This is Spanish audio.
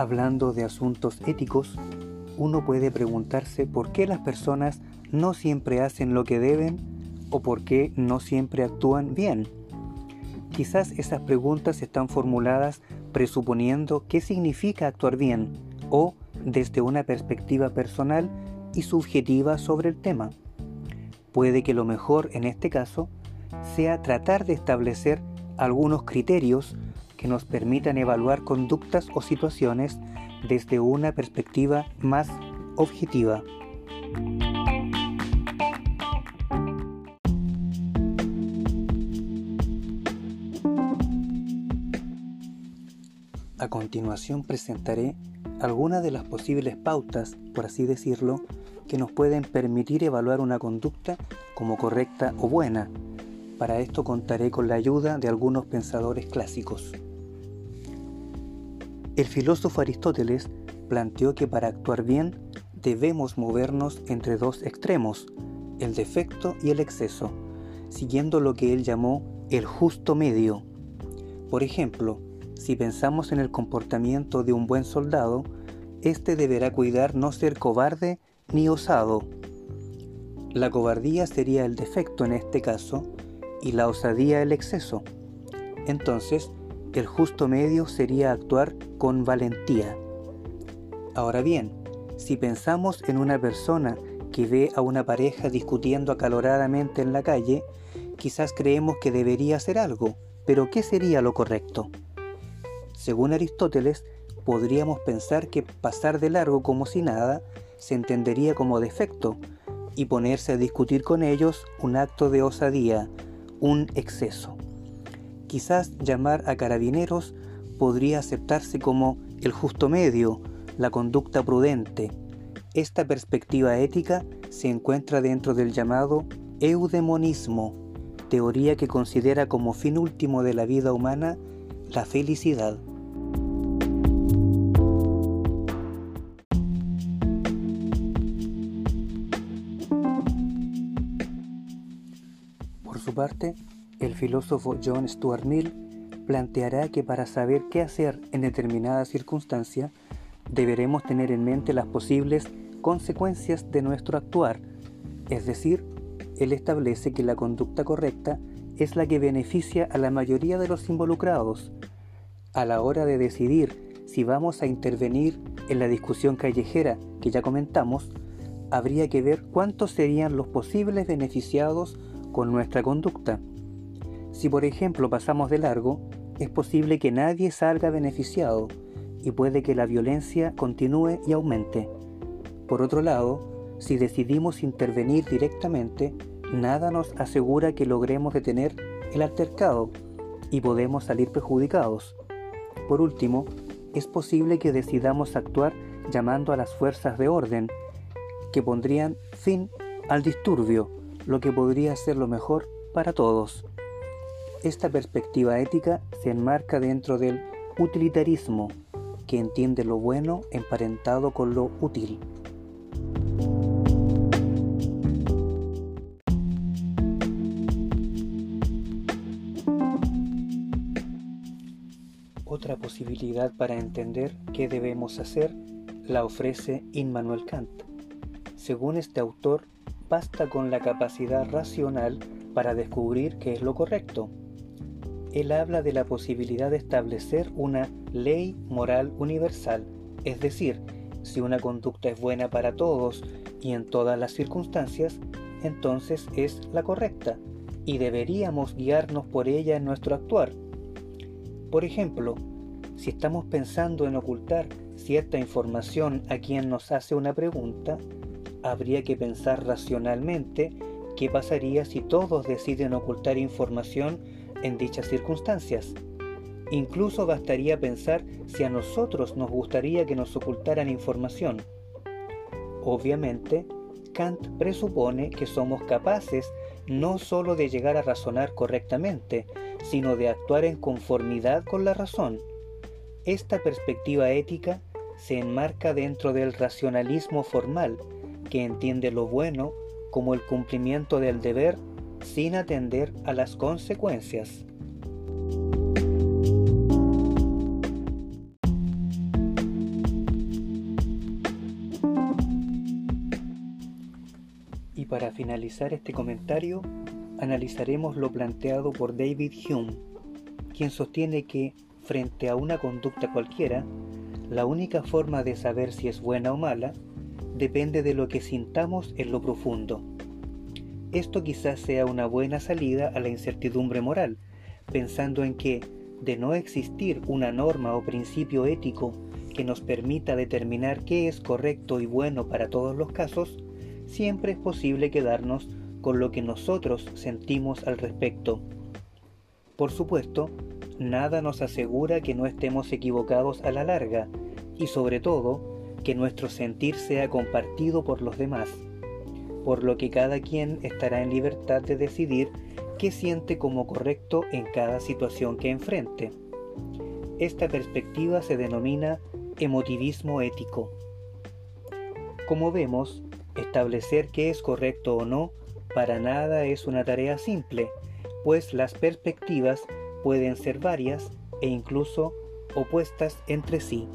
Hablando de asuntos éticos, uno puede preguntarse por qué las personas no siempre hacen lo que deben o por qué no siempre actúan bien. Quizás esas preguntas están formuladas presuponiendo qué significa actuar bien o desde una perspectiva personal y subjetiva sobre el tema. Puede que lo mejor en este caso sea tratar de establecer algunos criterios que nos permitan evaluar conductas o situaciones desde una perspectiva más objetiva. A continuación presentaré algunas de las posibles pautas, por así decirlo, que nos pueden permitir evaluar una conducta como correcta o buena. Para esto contaré con la ayuda de algunos pensadores clásicos. El filósofo Aristóteles planteó que para actuar bien debemos movernos entre dos extremos, el defecto y el exceso, siguiendo lo que él llamó el justo medio. Por ejemplo, si pensamos en el comportamiento de un buen soldado, éste deberá cuidar no ser cobarde ni osado. La cobardía sería el defecto en este caso y la osadía el exceso. Entonces, el justo medio sería actuar con valentía. Ahora bien, si pensamos en una persona que ve a una pareja discutiendo acaloradamente en la calle, quizás creemos que debería hacer algo, pero ¿qué sería lo correcto? Según Aristóteles, podríamos pensar que pasar de largo como si nada se entendería como defecto y ponerse a discutir con ellos un acto de osadía, un exceso. Quizás llamar a carabineros podría aceptarse como el justo medio, la conducta prudente. Esta perspectiva ética se encuentra dentro del llamado eudemonismo, teoría que considera como fin último de la vida humana la felicidad. Por su parte, el filósofo John Stuart Mill planteará que para saber qué hacer en determinada circunstancia, deberemos tener en mente las posibles consecuencias de nuestro actuar, es decir, él establece que la conducta correcta es la que beneficia a la mayoría de los involucrados. A la hora de decidir si vamos a intervenir en la discusión callejera que ya comentamos, habría que ver cuántos serían los posibles beneficiados con nuestra conducta. Si por ejemplo pasamos de largo, es posible que nadie salga beneficiado y puede que la violencia continúe y aumente. Por otro lado, si decidimos intervenir directamente, nada nos asegura que logremos detener el altercado y podemos salir perjudicados. Por último, es posible que decidamos actuar llamando a las fuerzas de orden, que pondrían fin al disturbio, lo que podría ser lo mejor para todos. Esta perspectiva ética se enmarca dentro del utilitarismo, que entiende lo bueno emparentado con lo útil. Otra posibilidad para entender qué debemos hacer la ofrece Immanuel Kant. Según este autor, basta con la capacidad racional para descubrir qué es lo correcto él habla de la posibilidad de establecer una ley moral universal, es decir, si una conducta es buena para todos y en todas las circunstancias, entonces es la correcta y deberíamos guiarnos por ella en nuestro actuar. Por ejemplo, si estamos pensando en ocultar cierta información a quien nos hace una pregunta, habría que pensar racionalmente qué pasaría si todos deciden ocultar información en dichas circunstancias. Incluso bastaría pensar si a nosotros nos gustaría que nos ocultaran información. Obviamente, Kant presupone que somos capaces no sólo de llegar a razonar correctamente, sino de actuar en conformidad con la razón. Esta perspectiva ética se enmarca dentro del racionalismo formal, que entiende lo bueno como el cumplimiento del deber sin atender a las consecuencias. Y para finalizar este comentario, analizaremos lo planteado por David Hume, quien sostiene que, frente a una conducta cualquiera, la única forma de saber si es buena o mala depende de lo que sintamos en lo profundo. Esto quizás sea una buena salida a la incertidumbre moral, pensando en que, de no existir una norma o principio ético que nos permita determinar qué es correcto y bueno para todos los casos, siempre es posible quedarnos con lo que nosotros sentimos al respecto. Por supuesto, nada nos asegura que no estemos equivocados a la larga y sobre todo que nuestro sentir sea compartido por los demás, por lo que cada quien estará en libertad de decidir qué siente como correcto en cada situación que enfrente. Esta perspectiva se denomina emotivismo ético. Como vemos, establecer qué es correcto o no para nada es una tarea simple, pues las perspectivas pueden ser varias e incluso opuestas entre sí.